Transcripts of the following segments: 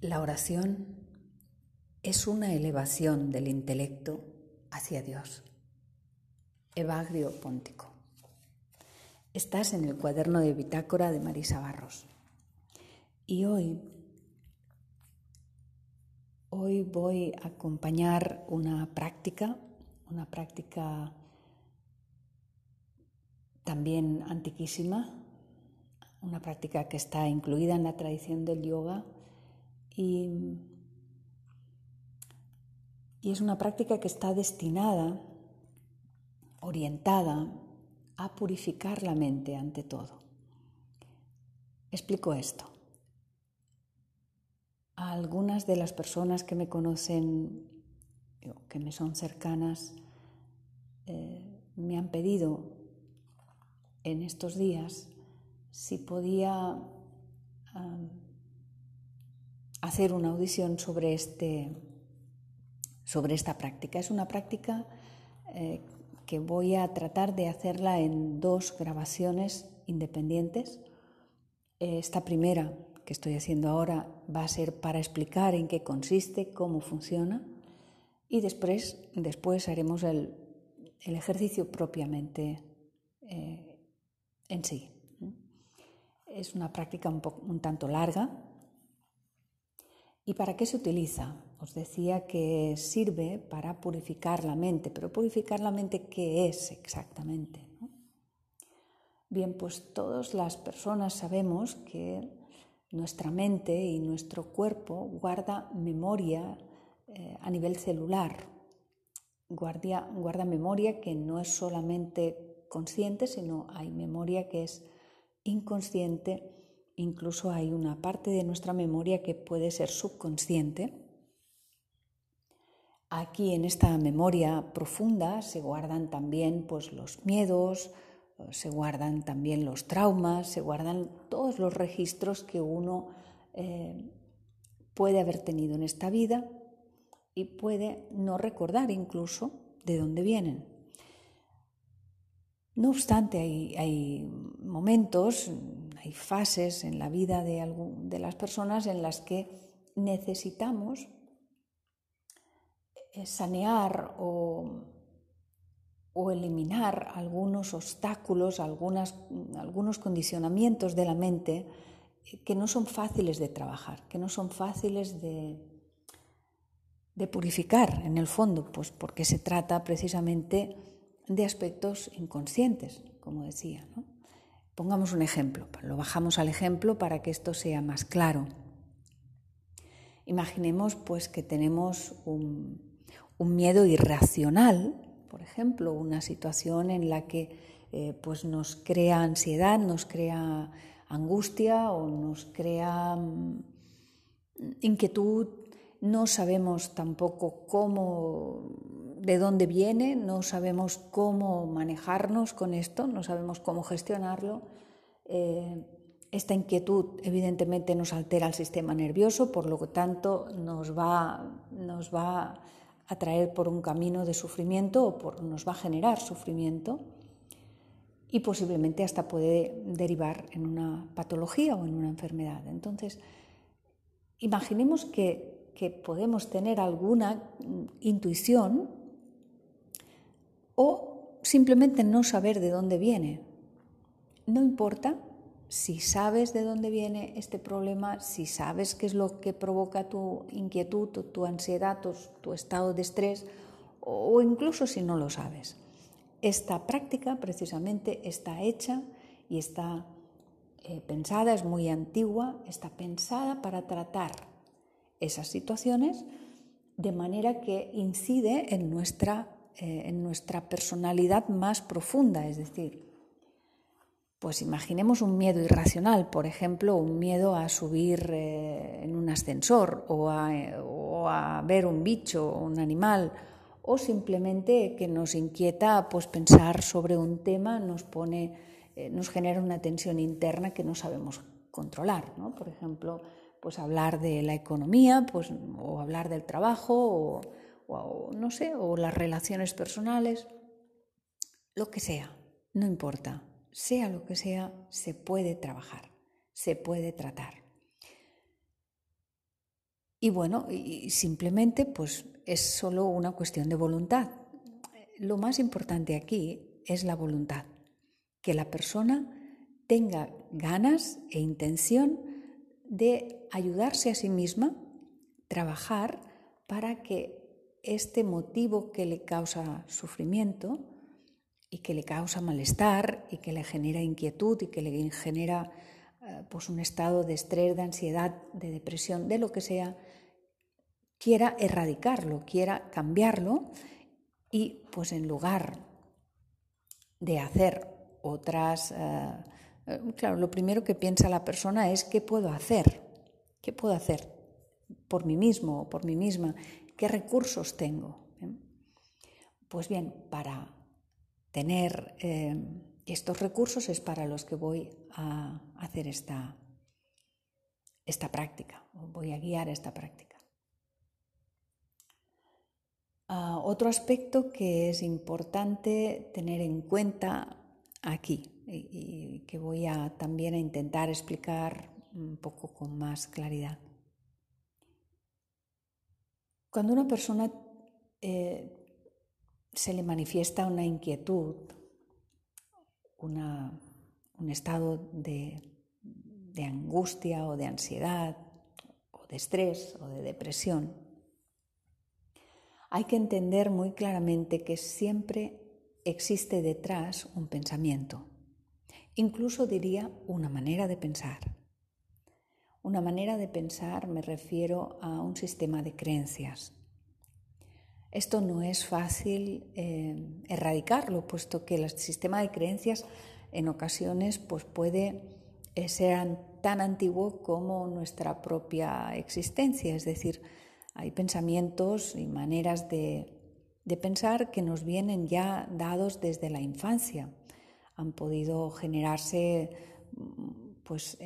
La oración es una elevación del intelecto hacia Dios. Evagrio Póntico. Estás en el cuaderno de bitácora de Marisa Barros. Y hoy, hoy voy a acompañar una práctica, una práctica también antiquísima, una práctica que está incluida en la tradición del yoga y, es una práctica que está destinada, orientada a purificar la mente ante todo. Explico esto. A algunas de las personas que me conocen, que me son cercanas, eh, me han pedido en estos días si podía hacer una audición sobre, este, sobre esta práctica. Es una práctica eh, que voy a tratar de hacerla en dos grabaciones independientes. Esta primera que estoy haciendo ahora va a ser para explicar en qué consiste, cómo funciona y después, después haremos el, ejercicio propiamente eh, en sí. Es una práctica un, un tanto larga, ¿Y para qué se utiliza? Os decía que sirve para purificar la mente, pero purificar la mente, ¿qué es exactamente? Bien, pues todas las personas sabemos que nuestra mente y nuestro cuerpo guarda memoria eh, a nivel celular, guarda, guarda memoria que no es solamente consciente, sino hay memoria que es inconsciente Incluso hay una parte de nuestra memoria que puede ser subconsciente. Aquí en esta memoria profunda se guardan también pues, los miedos, se guardan también los traumas, se guardan todos los registros que uno eh, puede haber tenido en esta vida y puede no recordar incluso de dónde vienen. No obstante, hay momentos, hay fases en la vida de, las personas en las que necesitamos eh, sanear o, eliminar algunos obstáculos, algunos condicionamientos de la mente eh, que no son fáciles de trabajar, que no son fáciles de, de purificar en el fondo, pues porque se trata precisamente de aspectos inconscientes, como decía. ¿no? Pongamos un ejemplo, lo bajamos al ejemplo para que esto sea más claro. Imaginemos pues que tenemos un, miedo irracional, por ejemplo, una situación en la que eh, pues nos crea ansiedad, nos crea angustia o nos crea mm, inquietud, no sabemos tampoco cómo de dónde viene, no sabemos cómo manejarnos con esto, no sabemos cómo gestionarlo. Eh, esta inquietud evidentemente nos altera el sistema nervioso, por lo tanto nos va, nos va a traer por un camino de sufrimiento o nos va a generar sufrimiento y posiblemente hasta puede derivar en una patología o en una enfermedad. Entonces, imaginemos que, que podemos tener alguna intuición o simplemente no saber de dónde viene. No importa si sabes de dónde viene este problema, si sabes qué es lo que provoca tu inquietud, tu, ansiedad, tu, estado de estrés, o incluso si no lo sabes. Esta práctica precisamente está hecha y está eh, pensada, es muy antigua, está pensada para tratar esas situaciones de manera que incide en nuestra eh, en nuestra personalidad más profunda, es decir, pues imaginemos un miedo irracional, por ejemplo, un miedo a subir eh, en un ascensor o a, ver un bicho o un animal, o simplemente que nos inquieta pues, pensar sobre un tema, nos, pone, eh, nos genera una tensión interna que no sabemos controlar. Por ejemplo, pues hablar de la economía pues, o hablar del trabajo o no sé, o las relaciones personales, lo que sea, no importa, sea lo que sea, se puede trabajar, se puede tratar. Y bueno, y simplemente pues es solo una cuestión de voluntad. Lo más importante aquí es la voluntad, que la persona tenga ganas e intención de ayudarse a sí misma, trabajar para que este motivo que le causa sufrimiento y que le causa malestar y que le genera inquietud y que le genera eh, pues un estado de estrés, de ansiedad, de depresión, de lo que sea, quiera erradicarlo, quiera cambiarlo y pues en lugar de hacer otras eh, eh, claro, lo primero que piensa la persona es qué puedo hacer, qué puedo hacer por mí mismo o por mí misma, qué recursos tengo. Pues bien, para tener eh, estos recursos es para los que voy a hacer esta, esta práctica, voy a guiar esta práctica. Ah, otro aspecto que es importante tener en cuenta aquí y, que voy a también a intentar explicar un poco con más claridad. Cuando una persona eh, se le manifiesta una inquietud, un estado de, de angustia o de ansiedad o de estrés o de depresión, hay que entender muy claramente que siempre existe detrás un pensamiento incluso diría una manera de pensar. Una manera de pensar me refiero a un sistema de creencias. Esto no es fácil eh, erradicarlo, puesto que el sistema de creencias en ocasiones pues, puede eh, ser tan antiguo como nuestra propia existencia, es decir, hay pensamientos y maneras de pensar que nos vienen ya dados desde la infancia han podido generarse pues,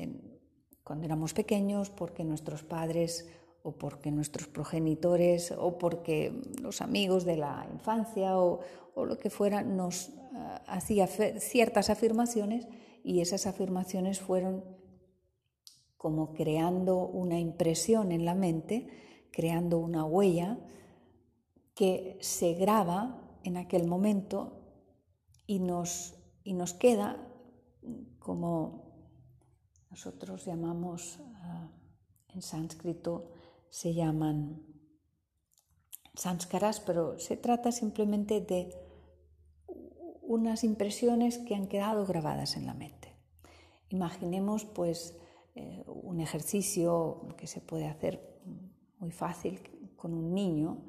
cuando éramos pequeños porque nuestros padres o porque nuestros progenitores o porque los amigos de la infancia o, lo que fuera nos uh, hacía ciertas afirmaciones y esas afirmaciones fueron como creando una impresión en la mente, creando una huella que se graba en aquel momento y nos y nos queda como nosotros llamamos ah, en sánscrito, se llaman sanskaras, pero se trata simplemente de unas impresiones que han quedado grabadas en la mente. Imaginemos pues eh, un ejercicio que se puede hacer muy fácil con un niño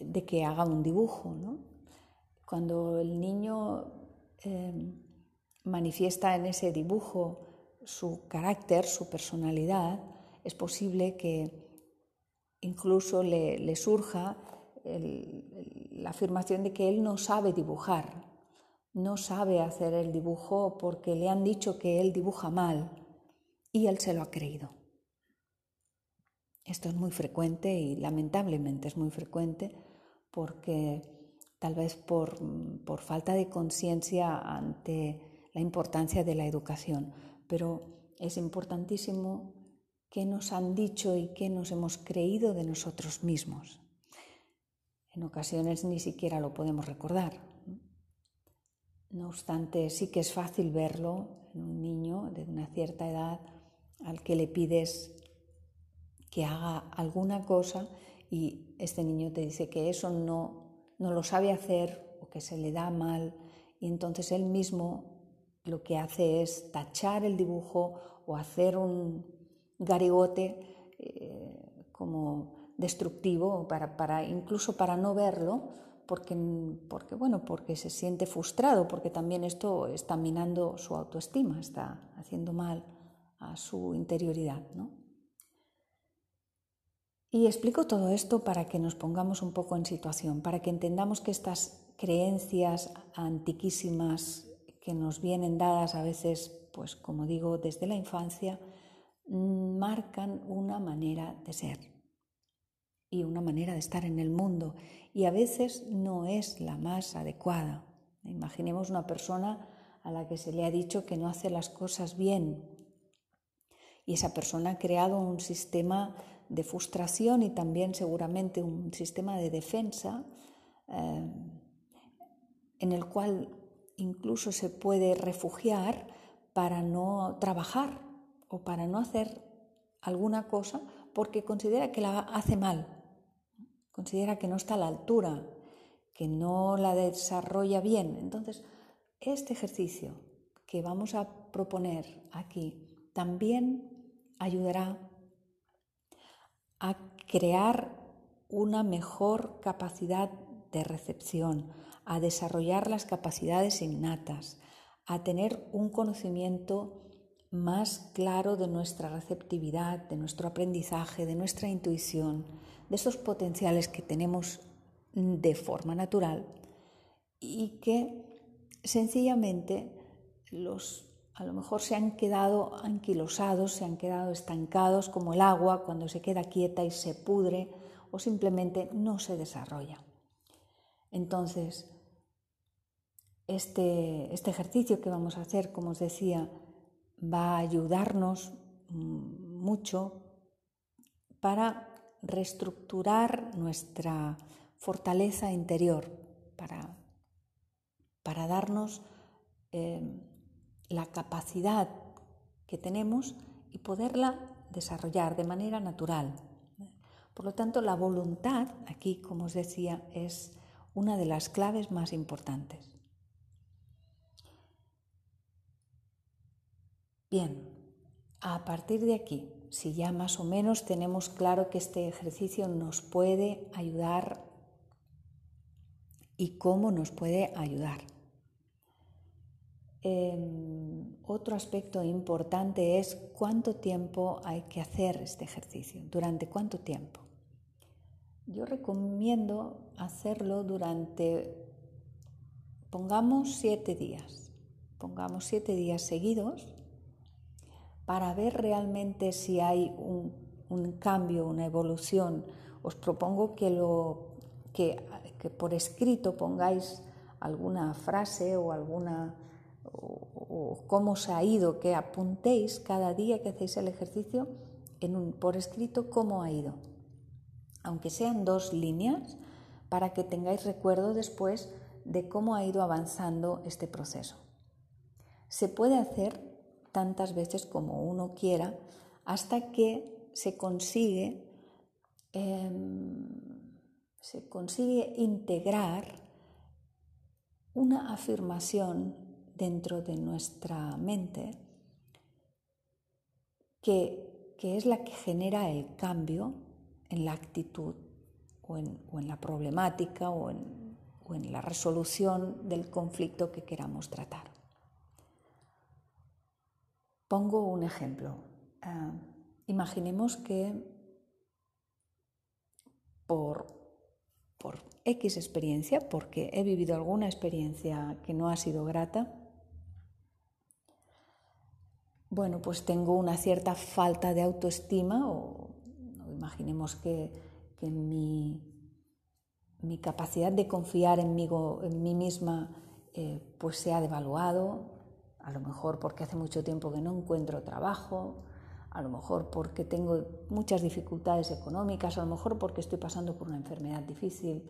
de que haga un dibujo. Cuando el niño Em, manifiesta en ese dibujo su carácter, su personalidad, es posible que incluso le, surja la afirmación de que él no sabe dibujar, no sabe hacer el dibujo porque le han dicho que él dibuja mal y él se lo ha creído. Esto es muy frecuente y lamentablemente es muy frecuente porque tal vez por, falta de conciencia ante la importancia de la educación, pero es importantísimo qué nos han dicho y qué nos hemos creído de nosotros mismos. En ocasiones ni siquiera lo podemos recordar. No obstante, sí que es fácil verlo en un niño de una cierta edad al que le pides que haga alguna cosa y este niño te dice que eso no no lo sabe hacer o que se le da mal y entonces él mismo lo que hace es tachar el dibujo o hacer un garigote eh, como destructivo para, para, incluso para no verlo porque, porque, bueno, porque se siente frustrado, porque también esto está minando su autoestima, está haciendo mal a su interioridad. ¿no? Y explico todo esto para que nos pongamos un poco en situación, para que entendamos que estas creencias antiquísimas que nos vienen dadas a veces, pues como digo, desde la infancia, marcan una manera de ser y una manera de estar en el mundo y a veces no es la más adecuada. Imaginemos una persona a la que se le ha dicho que no hace las cosas bien y esa persona ha creado un sistema de frustración y también seguramente un sistema de defensa eh, en el cual incluso se puede refugiar para no trabajar o para no hacer alguna cosa porque considera que la hace mal, considera que no está a la altura, que no la desarrolla bien. Entonces, este ejercicio que vamos a proponer aquí también ayudará a crear una mejor capacidad de recepción, a desarrollar las capacidades innatas, a tener un conocimiento más claro de nuestra receptividad, de nuestro aprendizaje, de nuestra intuición, de esos potenciales que tenemos de forma natural y que sencillamente los a lo mejor se han quedado anquilosados, se han quedado estancados como el agua cuando se queda quieta y se pudre o simplemente no se desarrolla. Entonces, este, este ejercicio que vamos a hacer, como os decía, va a ayudarnos mm, mucho para reestructurar nuestra fortaleza interior, para, para darnos eh, la capacidad que tenemos y poderla desarrollar de manera natural. Por lo tanto, la voluntad, aquí, como os decía, es una de las claves más importantes. Bien, a partir de aquí, si ya más o menos tenemos claro que este ejercicio nos puede ayudar y cómo nos puede ayudar. Em, otro aspecto importante es cuánto tiempo hay que hacer este ejercicio, durante cuánto tiempo. Yo recomiendo hacerlo durante, pongamos siete días, pongamos siete días seguidos para ver realmente si hay un, cambio, una evolución. Os propongo que, por escrito pongáis alguna frase o alguna cómo se ha ido, que apuntéis cada día que hacéis el ejercicio por escrito cómo ha ido, aunque sean dos líneas, para que tengáis recuerdo después de cómo ha ido avanzando este proceso. Se puede hacer tantas veces como uno quiera hasta que se consigue, em, se consigue integrar una afirmación dentro de nuestra mente que, que, es la que genera el cambio en la actitud o en, o en la problemática o en, o en la resolución del conflicto que queramos tratar. Pongo un ejemplo. Ah, imaginemos que por, X experiencia, porque he vivido alguna experiencia que no ha sido grata, bueno, pues tengo una cierta falta de autoestima o imaginemos que, mi, capacidad de confiar en mí, en mí misma eh, pues se ha devaluado, a lo mejor porque hace mucho tiempo que no encuentro trabajo, a lo mejor porque tengo muchas dificultades económicas, a lo mejor porque estoy pasando por una enfermedad difícil,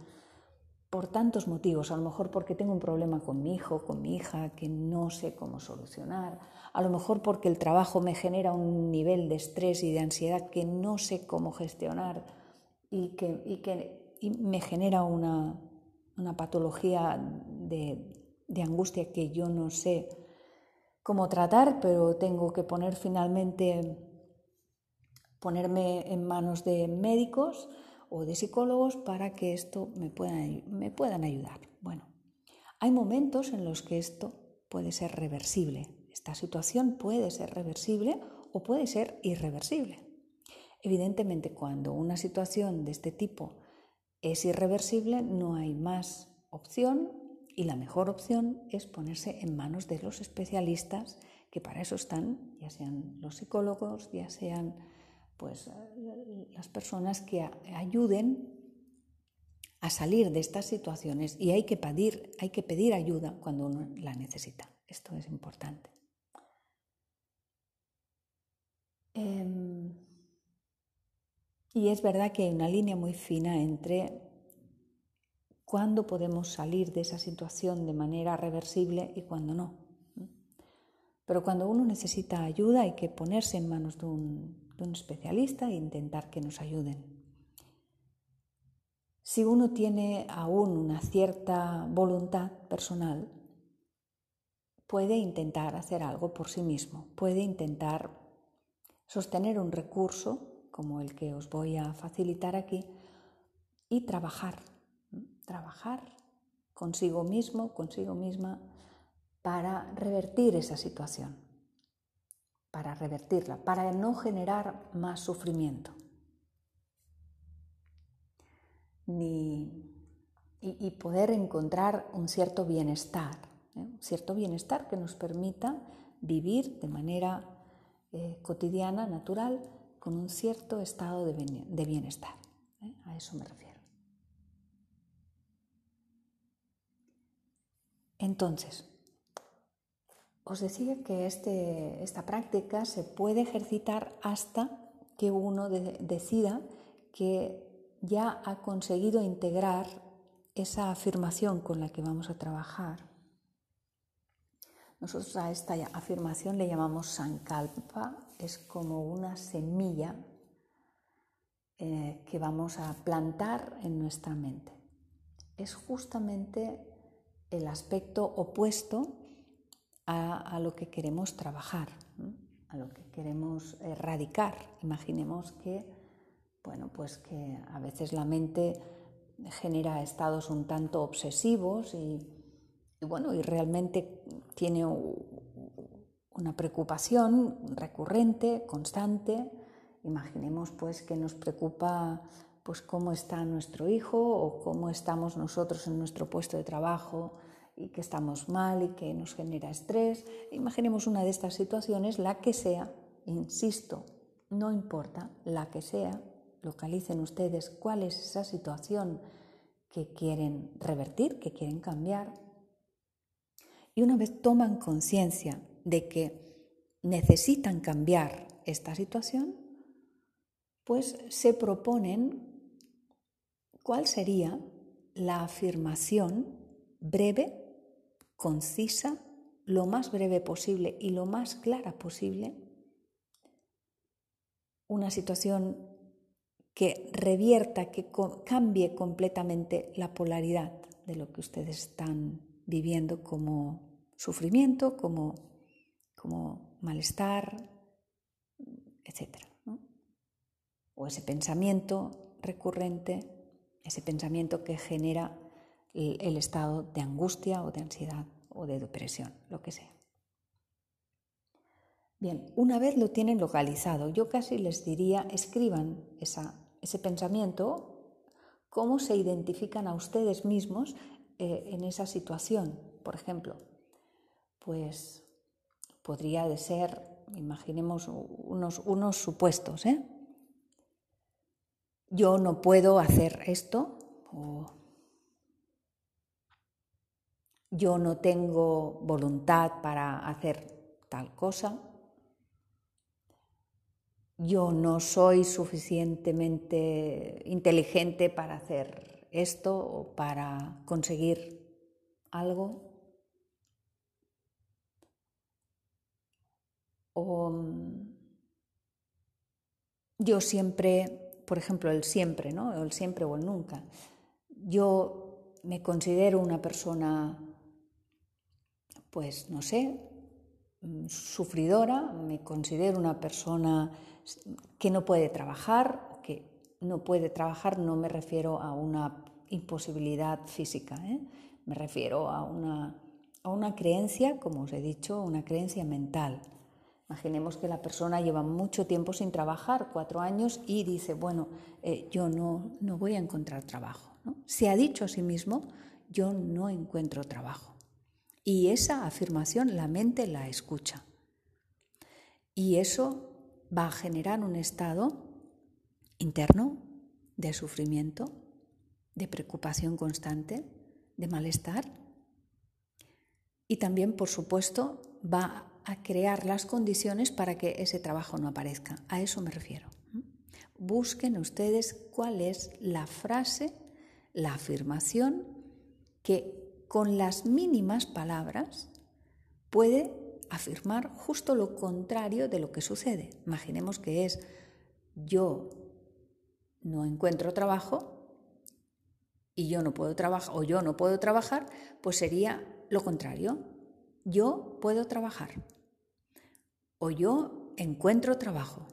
por tantos motivos, a lo mejor porque tengo un problema con mi hijo, con mi hija, que no sé cómo solucionar, a lo mejor porque el trabajo me genera un nivel de estrés y de ansiedad que no sé cómo gestionar y que, me genera una, patología de, de angustia que yo no sé cómo tratar, pero tengo que poner finalmente, ponerme en manos de médicos o de psicólogos para que esto me, puedan, me puedan ayudar. Bueno, hay momentos en los que esto puede ser reversible. Esta situación puede ser reversible o puede ser irreversible. Evidentemente, cuando una situación de este tipo es irreversible, no hay más opción y la mejor opción es ponerse en manos de los especialistas que para eso están, ya sean los psicólogos, ya sean pues las personas que ayuden a salir de estas situaciones y hay que pedir, hay que pedir ayuda cuando uno la necesita. Esto es importante. Em, Y es verdad que hay una línea muy fina entre cuándo podemos salir de esa situación de manera reversible y cuándo no. Pero cuando uno necesita ayuda hay que ponerse en manos de un, de un especialista e intentar que nos ayuden. Si uno tiene aún una cierta voluntad personal, puede intentar hacer algo por sí mismo, puede intentar sostener un recurso como el que os voy a facilitar aquí y trabajar, trabajar consigo mismo, consigo misma, para revertir esa situación, para revertirla, para no generar más sufrimiento. Ni, y, poder encontrar un cierto bienestar, ¿eh? un cierto bienestar que nos permita vivir de manera eh, cotidiana, natural, con un cierto estado de bienestar. ¿eh? A eso me refiero. Entonces, os decía que este, esta práctica se puede ejercitar hasta que uno decida que ya ha conseguido integrar esa afirmación con la que vamos a trabajar. Nosotros a esta afirmación le llamamos sankalpa, es como una semilla eh, que vamos a plantar en nuestra mente. Es justamente el aspecto opuesto a, lo que queremos trabajar, a lo que queremos erradicar. Imaginemos que, bueno, pues que a veces la mente genera estados un tanto obsesivos y, bueno, y realmente tiene una preocupación recurrente, constante. Imaginemos pues que nos preocupa pues cómo está nuestro hijo o cómo estamos nosotros en nuestro puesto de trabajo y que estamos mal y que nos genera estrés. Imaginemos una de estas situaciones, la que sea, insisto, no importa, la que sea, localicen ustedes cuál es esa situación que quieren revertir, que quieren cambiar. Y una vez toman conciencia de que necesitan cambiar esta situación, pues se proponen cuál sería la afirmación breve concisa, lo más breve posible y lo más clara posible, una situación que revierta, que cambie completamente la polaridad de lo que ustedes están viviendo como sufrimiento, como, como malestar, etc. O ese pensamiento recurrente, ese pensamiento que genera el estado de angustia o de ansiedad o de depresión, lo que sea. Bien, una vez lo tienen localizado, yo casi les diría, escriban ese pensamiento, cómo se identifican a ustedes mismos eh, en esa situación. Por ejemplo, pues podría ser, imaginemos unos, unos supuestos, ¿eh? Yo no puedo hacer esto, o yo no tengo voluntad para hacer tal cosa, yo no soy suficientemente inteligente para hacer esto o para conseguir algo. O mm, yo siempre, por ejemplo, el siempre, ¿no? El siempre o el nunca. Yo me considero una persona pues no sé, mm, sufridora, me considero una persona que no puede trabajar, que no puede trabajar no me refiero a una imposibilidad física, ¿eh? me refiero a una, a una creencia, como os he dicho, una creencia mental. Imaginemos que la persona lleva mucho tiempo sin trabajar, cuatro años, y dice, bueno, eh, yo no, no voy a encontrar trabajo. Se ha dicho a sí mismo, yo no encuentro trabajo. Y esa afirmación la mente la escucha. Y eso va a generar un estado interno de sufrimiento, de preocupación constante, de malestar. Y también, por supuesto, va a crear las condiciones para que ese trabajo no aparezca. A eso me refiero. Busquen ustedes cuál es la frase, la afirmación que con las mínimas palabras puede afirmar justo lo contrario de lo que sucede. Imaginemos que es yo no encuentro trabajo y yo no puedo trabajar o yo no puedo trabajar, pues sería lo contrario. Yo puedo trabajar o yo encuentro trabajo.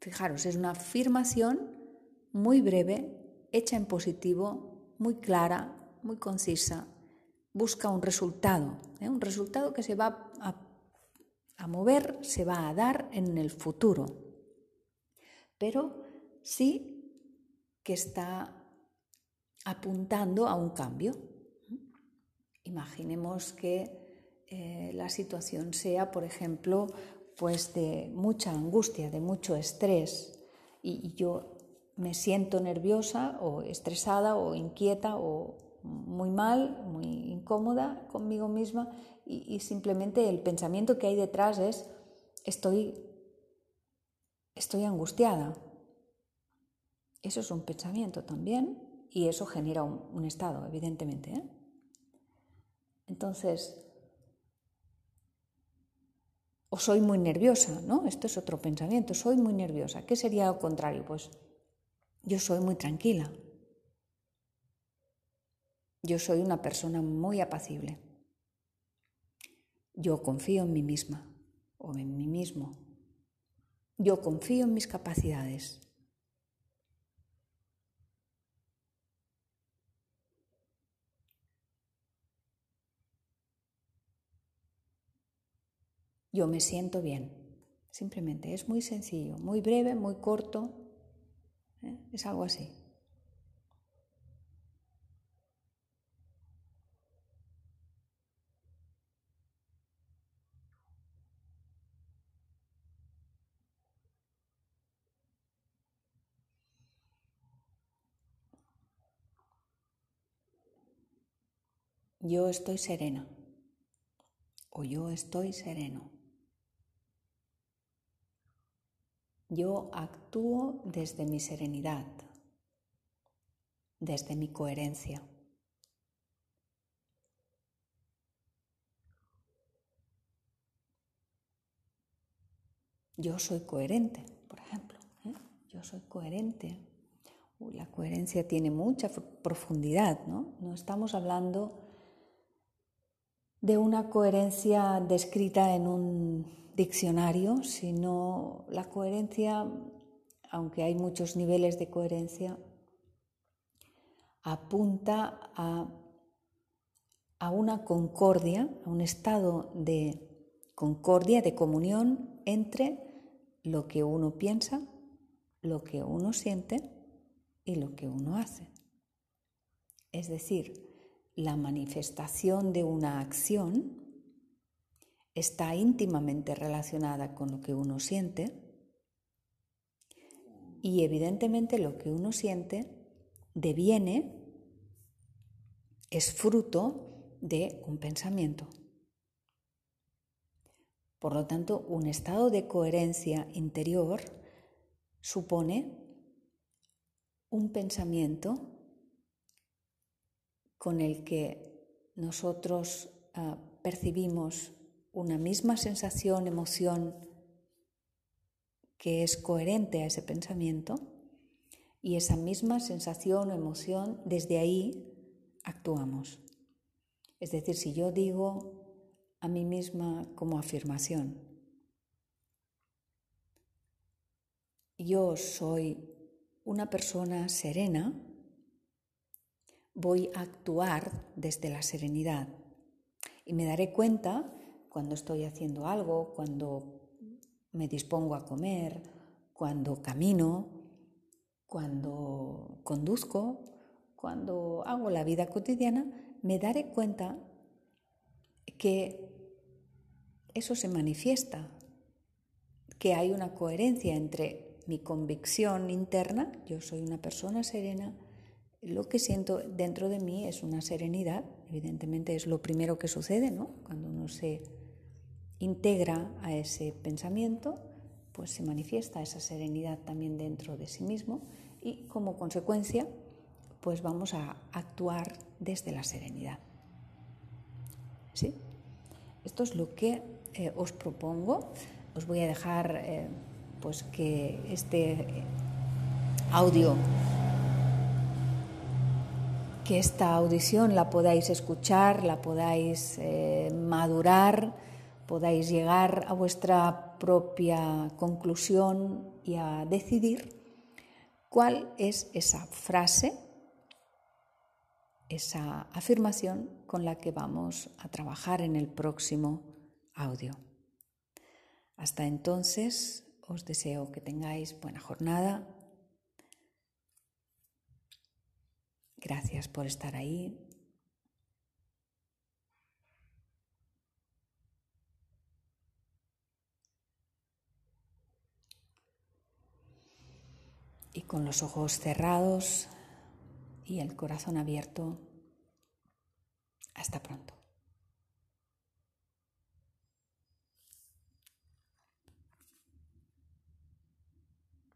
Fijaros, es una afirmación muy breve, hecha en positivo, muy clara, muy concisa. Busca un resultado, ¿eh? un resultado que se va a, mover, se va a dar en el futuro. Pero sí que está apuntando a un cambio. Imaginemos que eh, la situación sea, por ejemplo, pues de mucha angustia, de mucho estrés, y, yo me siento nerviosa o estresada o inquieta o muy mal, muy incómoda conmigo misma, y, simplemente el pensamiento que hay detrás es estoy, estoy angustiada. Eso es un pensamiento también y eso genera un, estado, evidentemente. ¿eh? Entonces, o soy muy nerviosa, ¿no? Esto es otro pensamiento, soy muy nerviosa. ¿Qué sería lo contrario? Pues yo soy muy tranquila. Yo soy una persona muy apacible. Yo confío en mí misma o en mí mismo. Yo confío en mis capacidades. yo me siento bien. Simplemente es muy sencillo, muy breve, muy corto. ¿eh? Es algo así. Yo estoy serena o yo estoy sereno. Yo actúo desde mi serenidad, desde mi coherencia. Yo soy coherente, por ejemplo. ¿eh? Yo soy coherente. la coherencia tiene mucha profundidad, ¿no? No estamos hablando de una coherencia descrita en un diccionario, sino la coherencia, aunque hay muchos niveles de coherencia, apunta a, a una concordia, a un estado de concordia, de comunión entre lo que uno piensa, lo que uno siente y lo que uno hace. Es decir, la manifestación de una acción está íntimamente relacionada con lo que uno siente y evidentemente lo que uno siente deviene, es fruto de un pensamiento. Por lo tanto, un estado de coherencia interior supone un pensamiento con el que nosotros ah, percibimos una misma sensación, emoción que es coherente a ese pensamiento y esa misma sensación o emoción desde ahí actuamos. Es decir, si yo digo a mí misma como afirmación, yo soy una persona serena, voy a actuar desde la serenidad. Y me daré cuenta cuando estoy haciendo algo, cuando me dispongo a comer, cuando camino, cuando conduzco, cuando hago la vida cotidiana, me daré cuenta que eso se manifiesta, que hay una coherencia entre mi convicción interna, yo soy una persona serena, lo que siento dentro de mí es una serenidad, evidentemente es lo primero que sucede, ¿no? Cuando uno se integra a ese pensamiento, pues se manifiesta esa serenidad también dentro de sí mismo y como consecuencia pues vamos a actuar desde la serenidad. ¿Sí? Esto es lo que eh, os propongo. Os voy a dejar eh, pues que este audio que esta audición la podáis escuchar, la podáis eh, madurar, podáis llegar a vuestra propia conclusión y a decidir cuál es esa frase, esa afirmación con la que vamos a trabajar en el próximo audio. Hasta entonces os deseo que tengáis buena jornada, Gracias por estar ahí. Y con los ojos cerrados y el corazón abierto, hasta pronto.